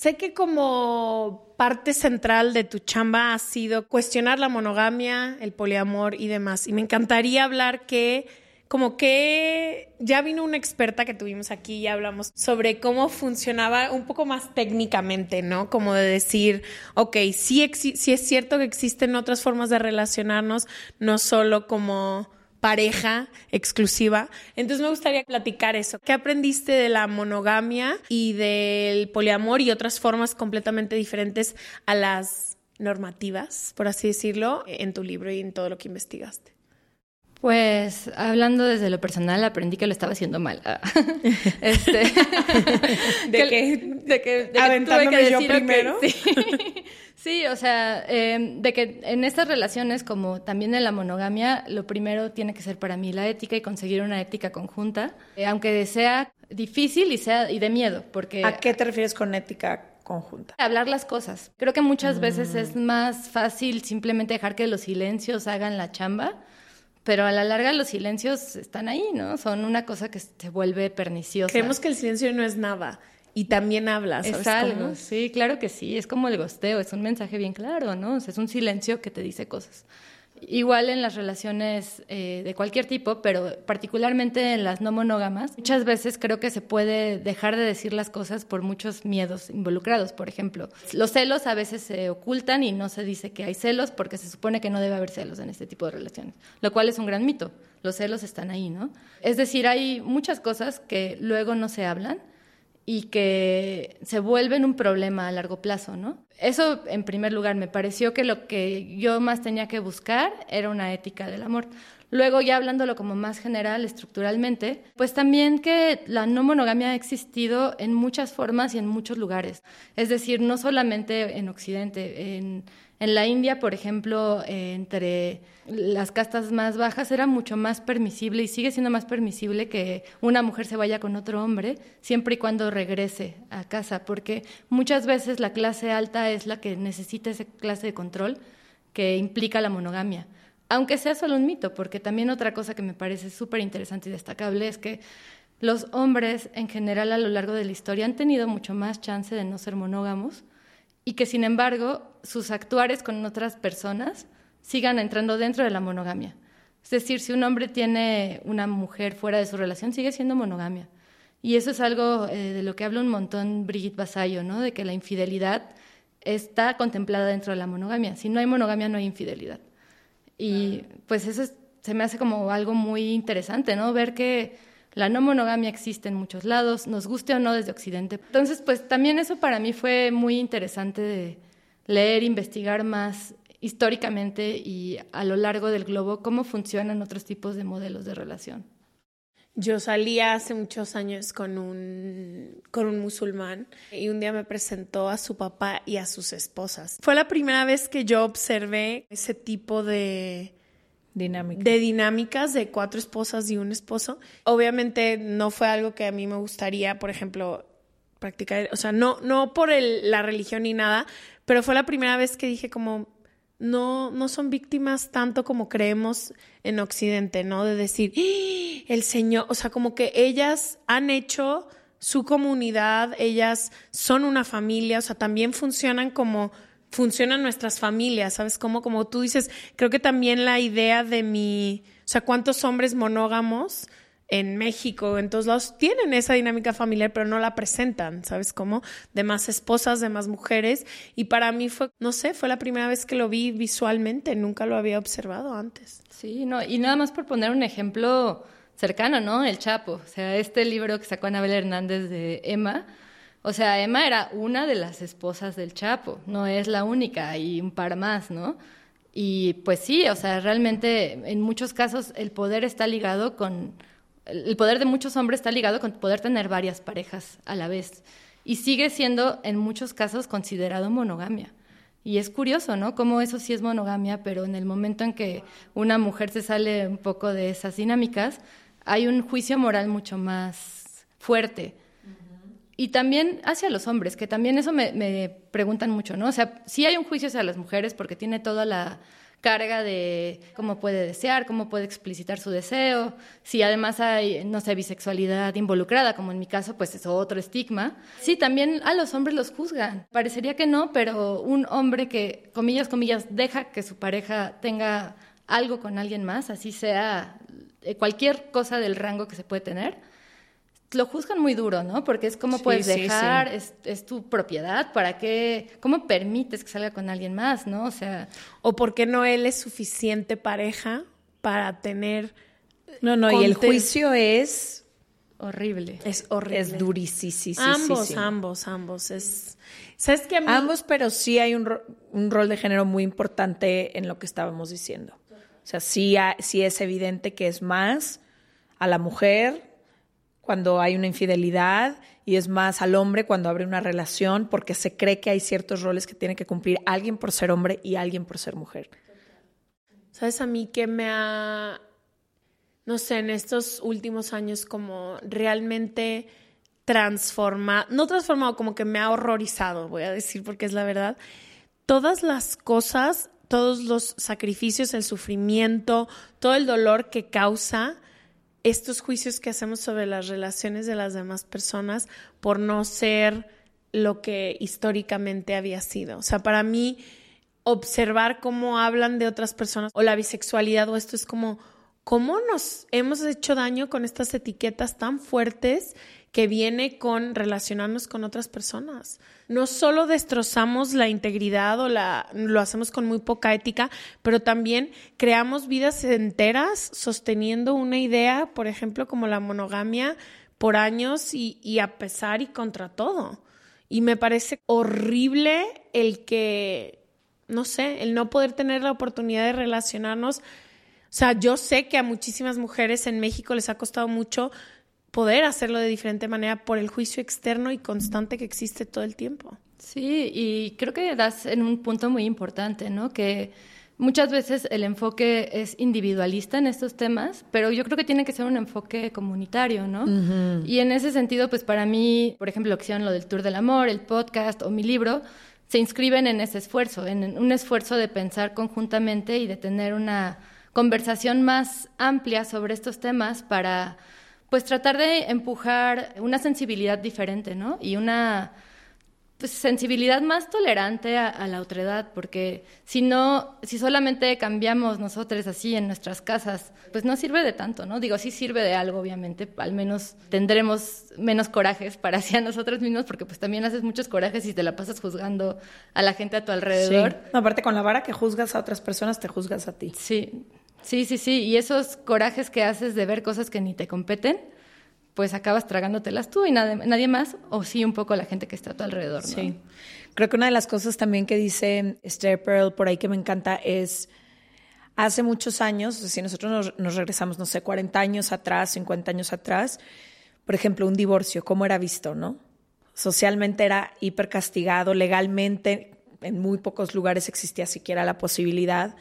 Sé que como parte central de tu chamba ha sido cuestionar la monogamia, el poliamor y demás. Y me encantaría hablar que, como que ya vino una experta que tuvimos aquí y hablamos sobre cómo funcionaba un poco más técnicamente, ¿no? Como de decir, ok, sí, sí es cierto que existen otras formas de relacionarnos, no solo como pareja exclusiva. Entonces me gustaría platicar eso. ¿Qué aprendiste de la monogamia y del poliamor y otras formas completamente diferentes a las normativas, por así decirlo, en tu libro y en todo lo que investigaste? Pues hablando desde lo personal, aprendí que lo estaba haciendo mal. [LAUGHS] este, de que, de que, de que yo primero. [LAUGHS] Sí, o sea, em, de que en estas relaciones, como también en la monogamia, lo primero tiene que ser para mí la ética y conseguir una ética conjunta, eh, aunque sea difícil y sea y de miedo, porque ¿A qué te refieres con ética conjunta? Hablar las cosas. Creo que muchas veces es mm. más fácil simplemente dejar que los silencios hagan la chamba. Pero a la larga los silencios están ahí, ¿no? Son una cosa que se vuelve perniciosa. Creemos que el silencio no es nada y también hablas. Es algo, sí, claro que sí, es como el gosteo, es un mensaje bien claro, ¿no? es un silencio que te dice cosas. Igual en las relaciones eh, de cualquier tipo, pero particularmente en las no monógamas, muchas veces creo que se puede dejar de decir las cosas por muchos miedos involucrados. Por ejemplo, los celos a veces se ocultan y no se dice que hay celos porque se supone que no debe haber celos en este tipo de relaciones, lo cual es un gran mito. Los celos están ahí, ¿no? Es decir, hay muchas cosas que luego no se hablan y que se vuelven un problema a largo plazo, ¿no? Eso, en primer lugar, me pareció que lo que yo más tenía que buscar era una ética del amor. Luego, ya hablándolo como más general, estructuralmente, pues también que la no monogamia ha existido en muchas formas y en muchos lugares. Es decir, no solamente en Occidente, en en la India, por ejemplo, entre las castas más bajas era mucho más permisible y sigue siendo más permisible que una mujer se vaya con otro hombre siempre y cuando regrese a casa, porque muchas veces la clase alta es la que necesita esa clase de control que implica la monogamia. Aunque sea solo un mito, porque también otra cosa que me parece súper interesante y destacable es que los hombres en general a lo largo de la historia han tenido mucho más chance de no ser monógamos y que sin embargo sus actuares con otras personas sigan entrando dentro de la monogamia. Es decir, si un hombre tiene una mujer fuera de su relación, sigue siendo monogamia. Y eso es algo eh, de lo que habla un montón Brigitte Basayo, ¿no? De que la infidelidad está contemplada dentro de la monogamia. Si no hay monogamia, no hay infidelidad. Y pues eso se me hace como algo muy interesante, ¿no? Ver que la no monogamia existe en muchos lados, nos guste o no desde Occidente. Entonces, pues también eso para mí fue muy interesante de leer, investigar más históricamente y a lo largo del globo cómo funcionan otros tipos de modelos de relación. Yo salía hace muchos años con un, con un musulmán y un día me presentó a su papá y a sus esposas. Fue la primera vez que yo observé ese tipo de, de dinámicas de cuatro esposas y un esposo. Obviamente no fue algo que a mí me gustaría, por ejemplo, practicar, o sea, no, no por la religión ni nada, pero fue la primera vez que dije como, no, no son víctimas tanto como creemos en Occidente, ¿no? De decir, ¡Ah! el Señor, o sea, como que ellas han hecho su comunidad, ellas son una familia, o sea, también funcionan como funcionan nuestras familias, ¿sabes? Como, como tú dices, creo que también la idea de mi, o sea, cuántos hombres monógamos en México, en todos lados, tienen esa dinámica familiar, pero no la presentan, ¿sabes cómo? De más esposas, de más mujeres. Y para mí fue, no sé, fue la primera vez que lo vi visualmente, nunca lo había observado antes. Sí, no, y nada más por poner un ejemplo cercano, ¿no? El Chapo, o sea, este libro que sacó Anabel Hernández de Emma, o sea, Emma era una de las esposas del Chapo, no es la única, hay un par más, ¿no? Y pues sí, o sea, realmente en muchos casos el poder está ligado con el poder de muchos hombres está ligado con poder tener varias parejas a la vez. Y sigue siendo, en muchos casos, considerado monogamia. Y es curioso, ¿no? Cómo eso sí es monogamia, pero en el momento en que una mujer se sale un poco de esas dinámicas, hay un juicio moral mucho más fuerte. Y también hacia los hombres, que también eso me, me preguntan mucho, ¿no? O sea, sí hay un juicio hacia las mujeres porque tiene toda la carga de cómo puede desear, cómo puede explicitar su deseo, si además hay, no sé, bisexualidad involucrada, como en mi caso, pues es otro estigma. Sí, también a los hombres los juzgan. Parecería que no, pero un hombre que, comillas, comillas, deja que su pareja tenga algo con alguien más, así sea eh, cualquier cosa del rango que se puede tener, lo juzgan muy duro, ¿no? Porque es como puedes dejar, Es, es, tu propiedad, ¿para qué? ¿Cómo permites que salga con alguien más, no? O sea... O porque no él es suficiente pareja para tener... No, no, y el juicio es... Horrible. Es horrible. Es durísimo. Ambos, ambos, ambos. Es... ¿Sabes qué? Ambos, pero sí hay un, un rol de género muy importante en lo que estábamos diciendo. O sea, sí, sí es evidente que es más a la mujer cuando hay una infidelidad y es más al hombre cuando abre una relación porque se cree que hay ciertos roles que tiene que cumplir alguien por ser hombre y alguien por ser mujer. ¿Sabes a mí que me ha, no sé, en estos últimos años como realmente transformado, no transformado, como que me ha horrorizado, voy a decir porque es la verdad, todas las cosas, todos los sacrificios, el sufrimiento, todo el dolor que causa estos juicios que hacemos sobre las relaciones de las demás personas por no ser lo que históricamente había sido. O sea, para mí, observar cómo hablan de otras personas o la bisexualidad o esto es como, ¿cómo nos hemos hecho daño con estas etiquetas tan fuertes que viene con relacionarnos con otras personas. No solo destrozamos la integridad o la, lo hacemos con muy poca ética, pero también creamos vidas enteras sosteniendo una idea, por ejemplo, como la monogamia por años y, y a pesar y contra todo. Y me parece horrible el que, no sé, el no poder tener la oportunidad de relacionarnos. O sea, yo sé que a muchísimas mujeres en México les ha costado mucho poder hacerlo de diferente manera por el juicio externo y constante que existe todo el tiempo. Sí, y creo que das en un punto muy importante, ¿no? Que muchas veces el enfoque es individualista en estos temas, pero yo creo que tiene que ser un enfoque comunitario, ¿no? Y en ese sentido, pues para mí, por ejemplo, lo que lo del Tour del Amor, el podcast o mi libro, se inscriben en ese esfuerzo, en un esfuerzo de pensar conjuntamente y de tener una conversación más amplia sobre estos temas para pues tratar de empujar una sensibilidad diferente, ¿no? Y una pues, sensibilidad más tolerante a, la otredad, porque si no, si solamente cambiamos nosotros así en nuestras casas, pues no sirve de tanto, ¿no? Digo, sí sirve de algo, obviamente, al menos tendremos menos corajes para hacia [LAUGHS] nosotros mismos, porque pues también haces muchos corajes y te la pasas juzgando a la gente a tu alrededor. Sí. aparte con la vara que juzgas a otras personas, te juzgas a ti. Sí, Sí, sí, sí. Y esos corajes que haces de ver cosas que ni te competen, pues acabas tragándotelas tú y nadie, más, o sí un poco la gente que está a tu alrededor. Sí. Creo que una de las cosas también que dice Esther Pearl por ahí que me encanta es, hace muchos años, si nosotros nos, nos, regresamos, no sé, 40 años atrás, 50 años atrás, por ejemplo, un divorcio, ¿cómo era visto, no? Socialmente era hiper castigado, legalmente en muy pocos lugares existía siquiera la posibilidad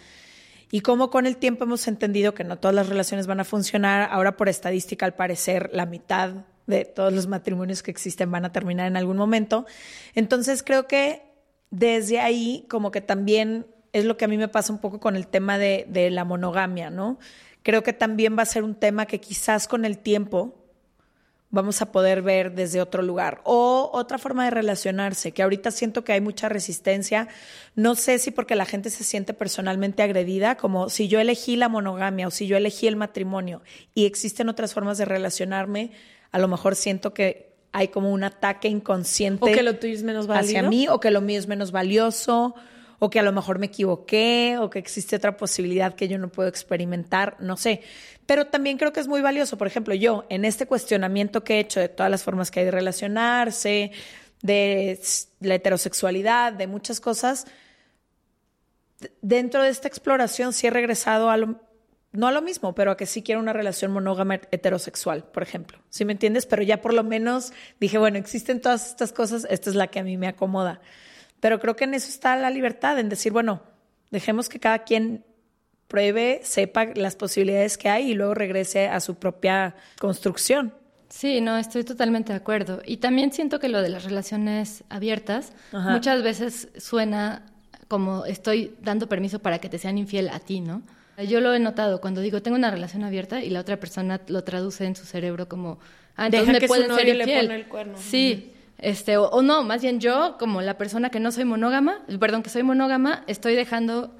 y cómo con el tiempo hemos entendido que no todas las relaciones van a funcionar. Ahora por estadística, al parecer, la mitad de todos los matrimonios que existen van a terminar en algún momento. Entonces creo que desde ahí como que también es lo que a mí me pasa un poco con el tema de, de la monogamia, ¿no? Creo que también va a ser un tema que quizás con el tiempo vamos a poder ver desde otro lugar. O otra forma de relacionarse, que ahorita siento que hay mucha resistencia. No sé si porque la gente se siente personalmente agredida, como si yo elegí la monogamia o si yo elegí el matrimonio y existen otras formas de relacionarme, a lo mejor siento que hay como un ataque inconsciente. O que lo tuyo es menos Hacia mí, o que lo mío es menos valioso, o que a lo mejor me equivoqué, o que existe otra posibilidad que yo no puedo experimentar, no sé. Pero también creo que es muy valioso. Por ejemplo, yo, en este cuestionamiento que he hecho de todas las formas que hay de relacionarse, de la heterosexualidad, de muchas cosas, dentro de esta exploración sí he regresado a lo, no a lo mismo, pero a que sí quiero una relación monógama heterosexual, por ejemplo. ¿Sí me entiendes? Pero ya por lo menos dije, bueno, existen todas estas cosas, esta es la que a mí me acomoda. Pero creo que en eso está la libertad, en decir, bueno, dejemos que cada quien pruebe, sepa las posibilidades que hay y luego regrese a su propia construcción. Sí, no, estoy totalmente de acuerdo. Y también siento que lo de las relaciones abiertas Ajá. muchas veces suena como estoy dando permiso para que te sean infiel a ti, ¿no? Yo lo he notado cuando digo tengo una relación abierta y la otra persona lo traduce en su cerebro como, ah, entonces Deja me que su ser novio le pone el cuerno. Sí, este, o, o no, más bien yo como la persona que no soy monógama, perdón, que soy monógama, estoy dejando,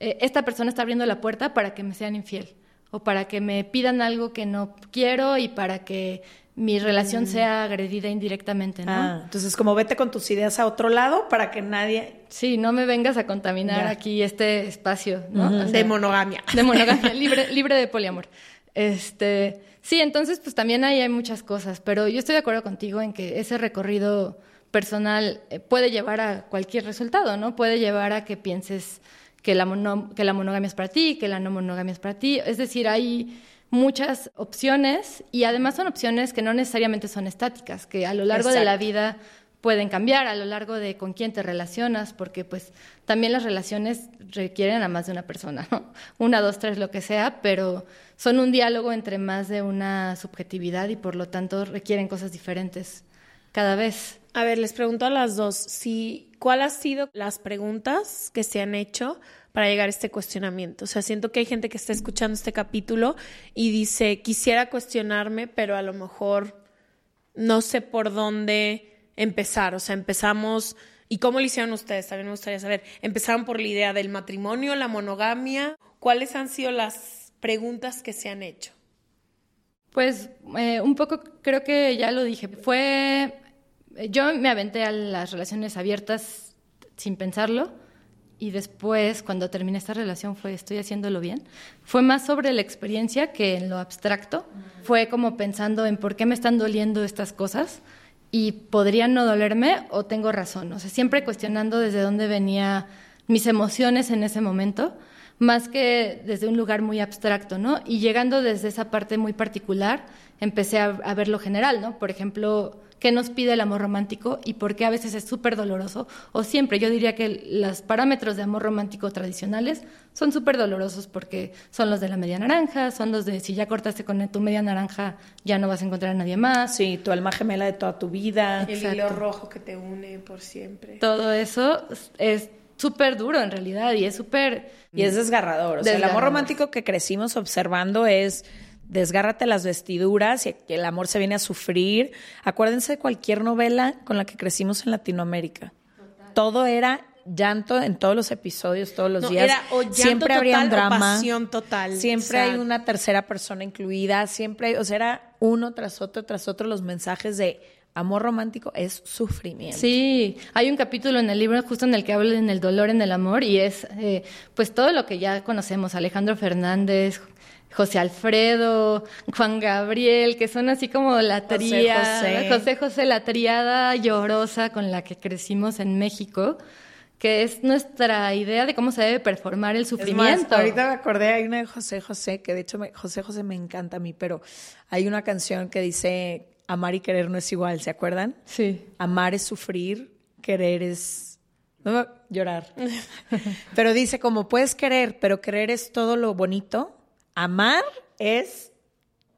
eh, esta persona está abriendo la puerta para que me sean infiel o para que me pidan algo que no quiero y para que mi relación sea agredida indirectamente, ¿no? Mm. Ah, entonces, como vete con tus ideas a otro lado para que nadie... Sí, no me vengas a contaminar Ya. aquí este espacio, ¿no? O sea, De monogamia. de monogamia, [LAUGHS] libre, libre de poliamor. Este, sí, entonces pues también ahí hay muchas cosas, pero yo estoy de acuerdo contigo en que ese recorrido personal eh, puede llevar a cualquier resultado, ¿no? Puede llevar a que pienses que la, mono- que la monogamia es para ti, que la no monogamia es para ti. Es decir, hay muchas opciones y además son opciones que no necesariamente son estáticas, que a lo largo de la vida pueden cambiar a lo largo de con quién te relacionas, porque pues también las relaciones requieren a más de una persona, ¿no? [LAUGHS] Una, dos, tres, lo que sea, pero son un diálogo entre más de una subjetividad y por lo tanto requieren cosas diferentes cada vez. A ver, les pregunto a las dos, si, ¿cuál han sido las preguntas que se han hecho para llegar a este cuestionamiento? O sea, siento que hay gente que está escuchando este capítulo y dice, quisiera cuestionarme, pero a lo mejor no sé por dónde empezar. O sea, empezamos, ¿y cómo lo hicieron ustedes? También me gustaría saber. Empezaron por la idea del matrimonio, la monogamia. ¿Cuáles han sido las preguntas que se han hecho? Pues eh, un poco creo que ya lo dije. Fue. Yo me aventé a las relaciones abiertas sin pensarlo. Y después, cuando terminé esta relación, fue estoy haciéndolo bien. Fue más sobre la experiencia que en lo abstracto. Fue como pensando en por qué me están doliendo estas cosas y podrían no dolerme o tengo razón. O sea, siempre cuestionando desde dónde venía mis emociones en ese momento, más que desde un lugar muy abstracto, ¿no? Y llegando desde esa parte muy particular, empecé a, a ver lo general, ¿no? Por ejemplo, ¿qué nos pide el amor romántico y por qué a veces es súper doloroso? O siempre, yo diría que los parámetros de amor romántico tradicionales son súper dolorosos porque son los de la media naranja, son los de si ya cortaste con tu media naranja, ya no vas a encontrar a nadie más. Sí, tu alma gemela de toda tu vida. El hilo rojo que te une por siempre. Todo eso es súper duro en realidad y es súper... Y es desgarrador. O sea, el amor Desgarrador. romántico que crecimos observando es desgárrate las vestiduras y el amor se viene a sufrir. Acuérdense de cualquier novela con la que crecimos en Latinoamérica. Todo era llanto en todos los episodios, todos los No, días. era o llanto siempre habría un total o drama. pasión total. Siempre O sea, hay una tercera persona incluida. Siempre, hay- o sea, era uno tras otro, tras otro los mensajes de amor romántico es sufrimiento. Sí, hay un capítulo en el libro justo en el que hablan del dolor en el amor y es eh, pues todo lo que ya conocemos, Alejandro Fernández, José Alfredo, Juan Gabriel, que son así como la José tríada, José. José José, la triada llorosa con la que crecimos en México, que es nuestra idea de cómo se debe performar el Es más, sufrimiento. ahorita me acordé, hay una de José José, que de hecho me- José José me encanta a mí, pero hay una canción que dice, amar y querer no es igual, ¿se acuerdan? Sí. Amar es sufrir, querer es... No llorar. [LAUGHS] pero dice, como puedes querer, pero querer es todo lo bonito, amar es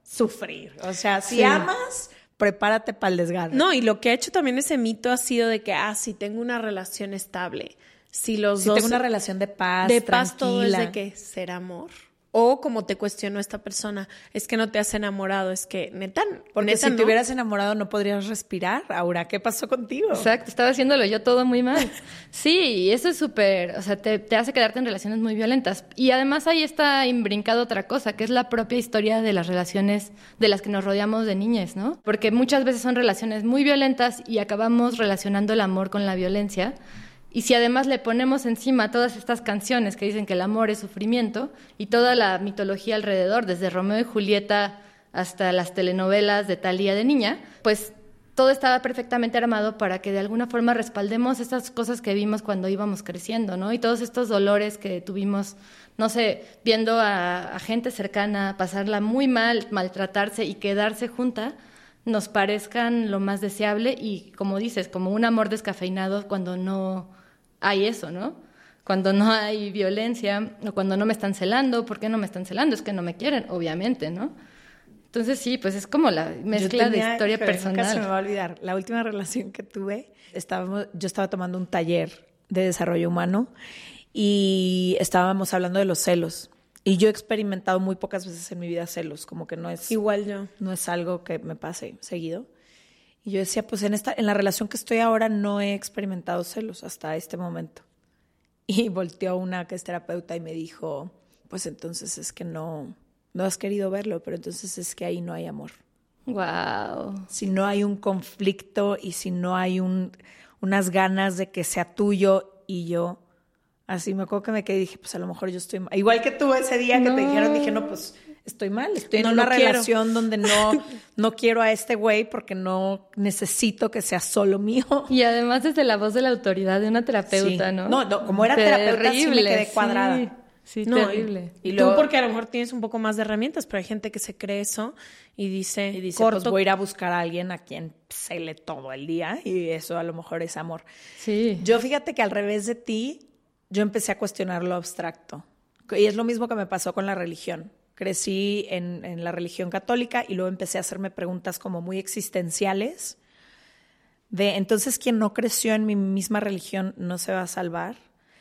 sufrir. O sea, si Sí. amas, prepárate para el desgarre. No, y lo que ha hecho también ese mito ha sido de que, ah, si tengo una relación estable, si los Si dos... tengo una relación de paz, de paz todo es de que ser amor. O como te cuestionó esta persona, es que no te has enamorado, es que neta, Porque neta, si te hubieras enamorado no podrías respirar. Aura, ¿qué pasó contigo? Exacto, estaba haciéndolo yo todo muy mal. [LAUGHS] Sí, y eso es súper, o sea, te, te hace quedarte en relaciones muy violentas. Y además ahí está imbrincado otra cosa, que es la propia historia de las relaciones de las que nos rodeamos de niñez, ¿no? Porque muchas veces son relaciones muy violentas y acabamos relacionando el amor con la violencia. Y si además le ponemos encima todas estas canciones que dicen que el amor es sufrimiento y toda la mitología alrededor, desde Romeo y Julieta hasta las telenovelas de Talía de niña, pues todo estaba perfectamente armado para que de alguna forma respaldemos estas cosas que vimos cuando íbamos creciendo, ¿no? Y todos estos dolores que tuvimos, no sé, viendo a, a gente cercana pasarla muy mal, maltratarse y quedarse junta, nos parezcan lo más deseable y, como dices, como un amor descafeinado cuando no hay eso, ¿no? Cuando no hay violencia o cuando no me están celando, ¿por qué no me están celando? Es que no me quieren, obviamente, ¿no? Entonces sí, pues es como la mezcla tenía- de historia híjole, Nunca se me va personal. a olvidar. La última relación que tuve, estábamos, yo estaba tomando un taller de desarrollo humano y estábamos hablando de los celos. Y yo he experimentado muy pocas veces en mi vida celos, como que no es, Igual yo. no es algo que me pase seguido. Y yo decía, pues en, esta, en la relación que estoy ahora no he experimentado celos hasta este momento. [LAUGHS] Y volteó una que es terapeuta y me dijo, pues entonces es que no, no has querido verlo, pero entonces es que ahí no hay amor Wow. si no hay un conflicto y si no hay un, unas ganas de que sea tuyo y yo. Así me acuerdo que me quedé y dije, pues a lo mejor yo estoy. Igual que tú ese día que te dijeron, dije, no, pues estoy mal. Estoy en una quiero. relación donde no, [LAUGHS] no quiero a este güey porque no necesito que sea solo mío. Y además desde la voz de la autoridad de una terapeuta, Sí. ¿no? No, no, como era terapeuta, sí me quedé sí. cuadrada. Sí, No, terrible. Y, Y tú porque a lo mejor tienes un poco más de herramientas, pero hay gente que se cree eso y dice, Y dice, corto, pues voy a ir a buscar a alguien a quien se le todo el día y eso a lo mejor es amor. Sí. Yo fíjate que al revés de ti, yo empecé a cuestionar lo abstracto. Y es lo mismo que me pasó con la religión. Crecí en, en la religión católica y luego empecé a hacerme preguntas como muy existenciales de entonces quien no creció en mi misma religión no se va a salvar.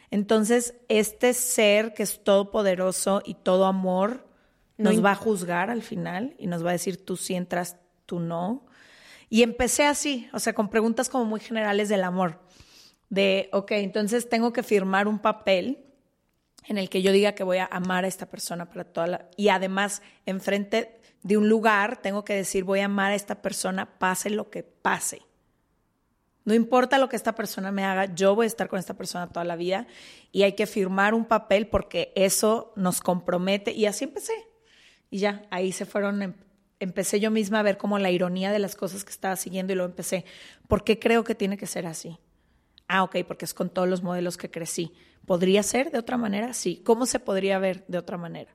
Entonces este ser que es todopoderoso y todo amor No nos va a juzgar al final y nos va a decir tú sí entras, tú no. Y empecé así, o sea, con preguntas como muy generales del amor. De, ok, entonces tengo que firmar un papel en el que yo diga que voy a amar a esta persona para toda la... Y además, enfrente de un lugar, tengo que decir, voy a amar a esta persona, pase lo que pase. No importa lo que esta persona me haga, yo voy a estar con esta persona toda la vida y hay que firmar un papel porque eso nos compromete. Y así empecé. Y ya, ahí se fueron, em- empecé yo misma a ver como la ironía de las cosas que estaba siguiendo y luego empecé, ¿por qué creo que tiene que ser así? Ah, ok, porque es con todos los modelos que crecí. ¿Podría ser de otra manera? Sí. ¿Cómo se podría ver de otra manera?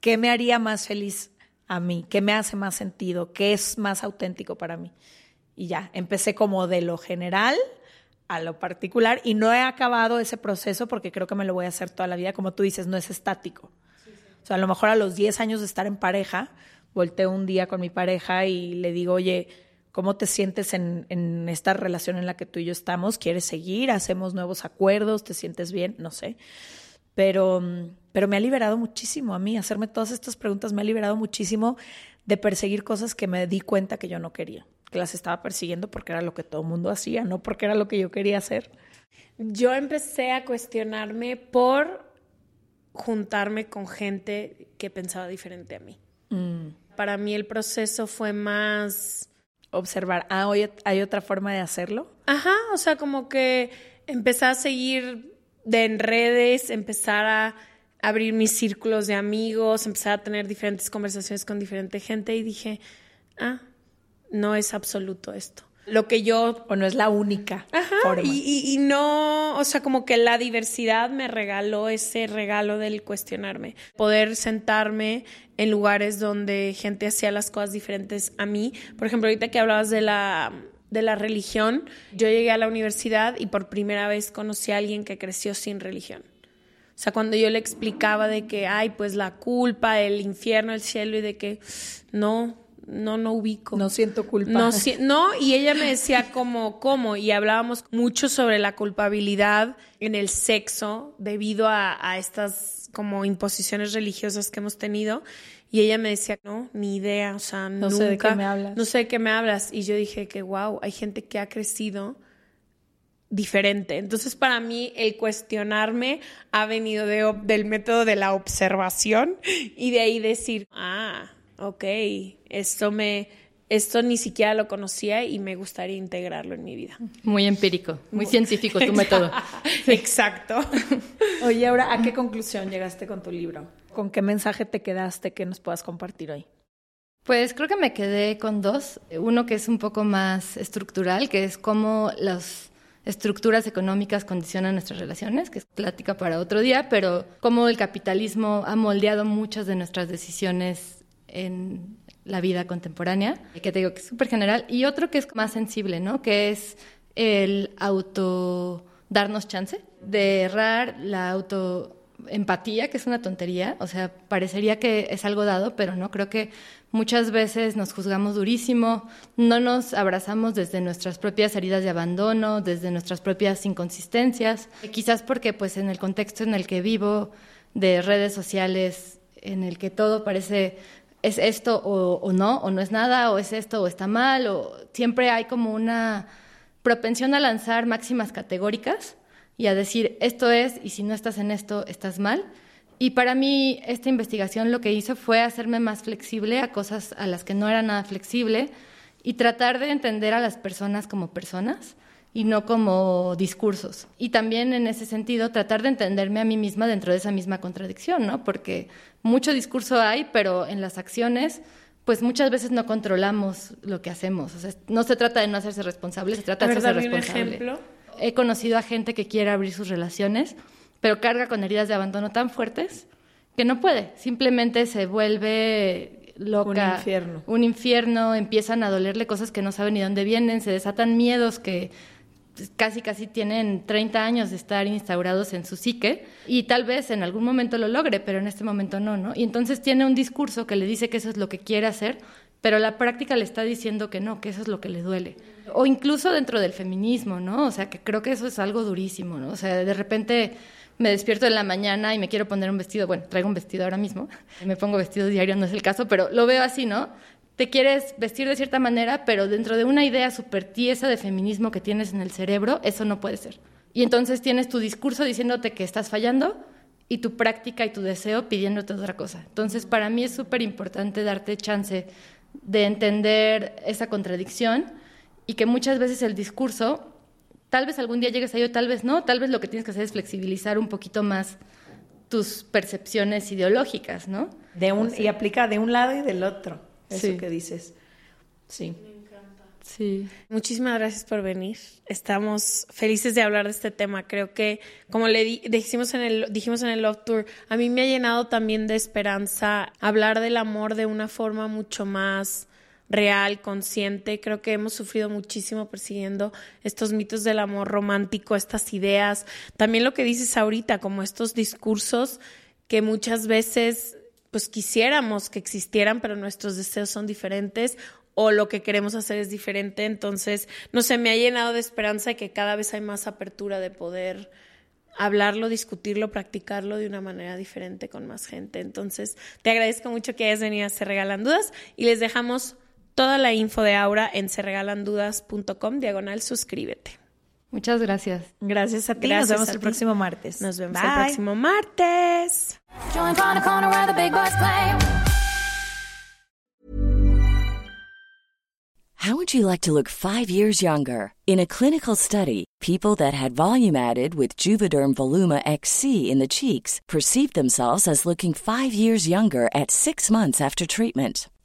¿Qué me haría más feliz a mí? ¿Qué me hace más sentido? ¿Qué es más auténtico para mí? Y ya, empecé como de lo general a lo particular y no he acabado ese proceso porque creo que me lo voy a hacer toda la vida. Como tú dices, no es estático. O sea, a lo mejor a los 10 años de estar en pareja, volteo un día con mi pareja y le digo, oye, ¿cómo te sientes en, en esta relación en la que tú y yo estamos? ¿Quieres seguir? ¿Hacemos nuevos acuerdos? ¿Te sientes bien? No sé. Pero, mm, pero me ha liberado muchísimo a mí. Hacerme todas estas preguntas me ha liberado muchísimo de perseguir cosas que me di cuenta que yo no quería. Que las estaba persiguiendo porque era lo que todo el mundo hacía, no porque era lo que yo quería hacer. yo empecé a cuestionarme por juntarme con gente que pensaba diferente a mí. Para mí el proceso fue más... Observar, ah, hoy hay otra forma de hacerlo. Ajá, o sea, como que empecé a seguir de en redes, empezar a abrir mis círculos de amigos, empezar a tener diferentes conversaciones con diferente gente y dije, ah, no es absoluto esto. Lo que yo O no es la única Ajá, forma. y, y- y no, o sea, como que la diversidad me regaló ese regalo del cuestionarme. Poder sentarme en lugares donde gente hacía las cosas diferentes a mí. Por ejemplo, ahorita que hablabas de la, de la religión, yo llegué a la universidad y por primera vez conocí a alguien que creció sin religión. O sea, cuando yo le explicaba de que, ay, pues la culpa, el infierno, el cielo y de que no, no, no ubico. No siento culpa. No, si- no, y ella me decía [LAUGHS] como, ¿cómo? Y hablábamos mucho sobre la culpabilidad en el sexo debido a, a estas como imposiciones religiosas que hemos tenido. Y ella me decía, no, ni idea, o sea, No nunca. sé de qué me hablas. No sé de qué me hablas. Y yo dije que, wow, hay gente que ha crecido diferente. Entonces, para mí, el cuestionarme ha venido de del método de la observación y de ahí decir, ah, ok, esto me, esto ni siquiera lo conocía y me gustaría integrarlo en mi vida. Muy empírico, muy científico tu [LAUGHS] método. [LAUGHS] Exacto. Oye, ahora, ¿a qué conclusión llegaste con tu libro? ¿Con qué mensaje te quedaste que nos puedas compartir hoy? Pues creo que me quedé con dos. Uno que es un poco más estructural, que es cómo las estructuras económicas condicionan nuestras relaciones, que es plática para otro día, pero cómo el capitalismo ha moldeado muchas de nuestras decisiones en la vida contemporánea, que te digo que es súper general. Y otro que es más sensible, ¿no? Que es el auto darnos chance de errar, la auto empatía, que es una tontería, o sea, parecería que es algo dado, pero no, creo que muchas veces nos juzgamos durísimo, no nos abrazamos desde nuestras propias heridas de abandono, desde nuestras propias inconsistencias, quizás porque pues en el contexto en el que vivo de redes sociales, en el que todo parece es esto o, no, o no es nada, o es esto o está mal, o siempre hay como una propensión a lanzar máximas categóricas y a decir esto es y si no estás en esto estás mal. Y para mí esta investigación lo que hizo fue hacerme más flexible a cosas a las que no era nada flexible y tratar de entender a las personas como personas y no como discursos. Y también en ese sentido tratar de entenderme a mí misma dentro de esa misma contradicción, ¿no? Porque mucho discurso hay, pero en las acciones pues muchas veces no controlamos lo que hacemos. O sea, no se trata de no hacerse responsable, se trata de hacerse dame un responsable. ejemplo. He conocido a gente que quiere abrir sus relaciones, pero carga con heridas de abandono tan fuertes que no puede. Simplemente se vuelve loca. Un infierno. Un infierno, empiezan a dolerle cosas que no saben ni dónde vienen, se desatan miedos que casi casi tienen 30 años de estar instaurados en su psique y tal vez en algún momento lo logre, pero en este momento no, ¿no? Y entonces tiene un discurso que le dice que eso es lo que quiere hacer, pero la práctica le está diciendo que no, que eso es lo que le duele. O incluso dentro del feminismo, ¿no? O sea, que creo que eso es algo durísimo, ¿no? O sea, de repente me despierto en la mañana y me quiero poner un vestido, bueno, traigo un vestido ahora mismo, [LAUGHS] me pongo vestido diario, no es el caso, pero lo veo así, ¿no? Te quieres vestir de cierta manera, pero dentro de una idea súper tiesa de feminismo que tienes en el cerebro, eso no puede ser. Y entonces tienes tu discurso diciéndote que estás fallando y tu práctica y tu deseo pidiéndote otra cosa. Entonces, para mí es súper importante darte chance de entender esa contradicción y que muchas veces el discurso, tal vez algún día llegues a ello, tal vez no, tal vez lo que tienes que hacer es flexibilizar un poquito más tus percepciones ideológicas, ¿no? De un, y aplica de un lado y del otro. Eso Sí. que dices. Sí. Sí. Muchísimas gracias por venir. Estamos felices de hablar de este tema. Creo que, como le di- dijimos en el, dijimos en el Love Tour, a mí me ha llenado también de esperanza hablar del amor de una forma mucho más real, consciente. Creo que hemos sufrido muchísimo persiguiendo estos mitos del amor romántico, estas ideas. También lo que dices ahorita, como estos discursos que muchas veces pues quisiéramos que existieran, pero nuestros deseos son diferentes o lo que queremos hacer es diferente. Entonces, no sé, me ha llenado de esperanza de que cada vez hay más apertura de poder hablarlo, discutirlo, practicarlo de una manera diferente con más gente. Entonces, te agradezco mucho que hayas venido a Se Regalan Dudas y les dejamos toda la info de Aura en serregalandudas.com, diagonal, suscríbete. Muchas gracias. Gracias a ti. Gracias Nos vemos el ti. próximo martes. Nos vemos Bye. el próximo martes. Join on the corner where the big boys play. How would you like to look five years younger? In a clinical study, people that had volume added with Juvederm Voluma XC in the cheeks perceived themselves as looking five years younger at six months after treatment.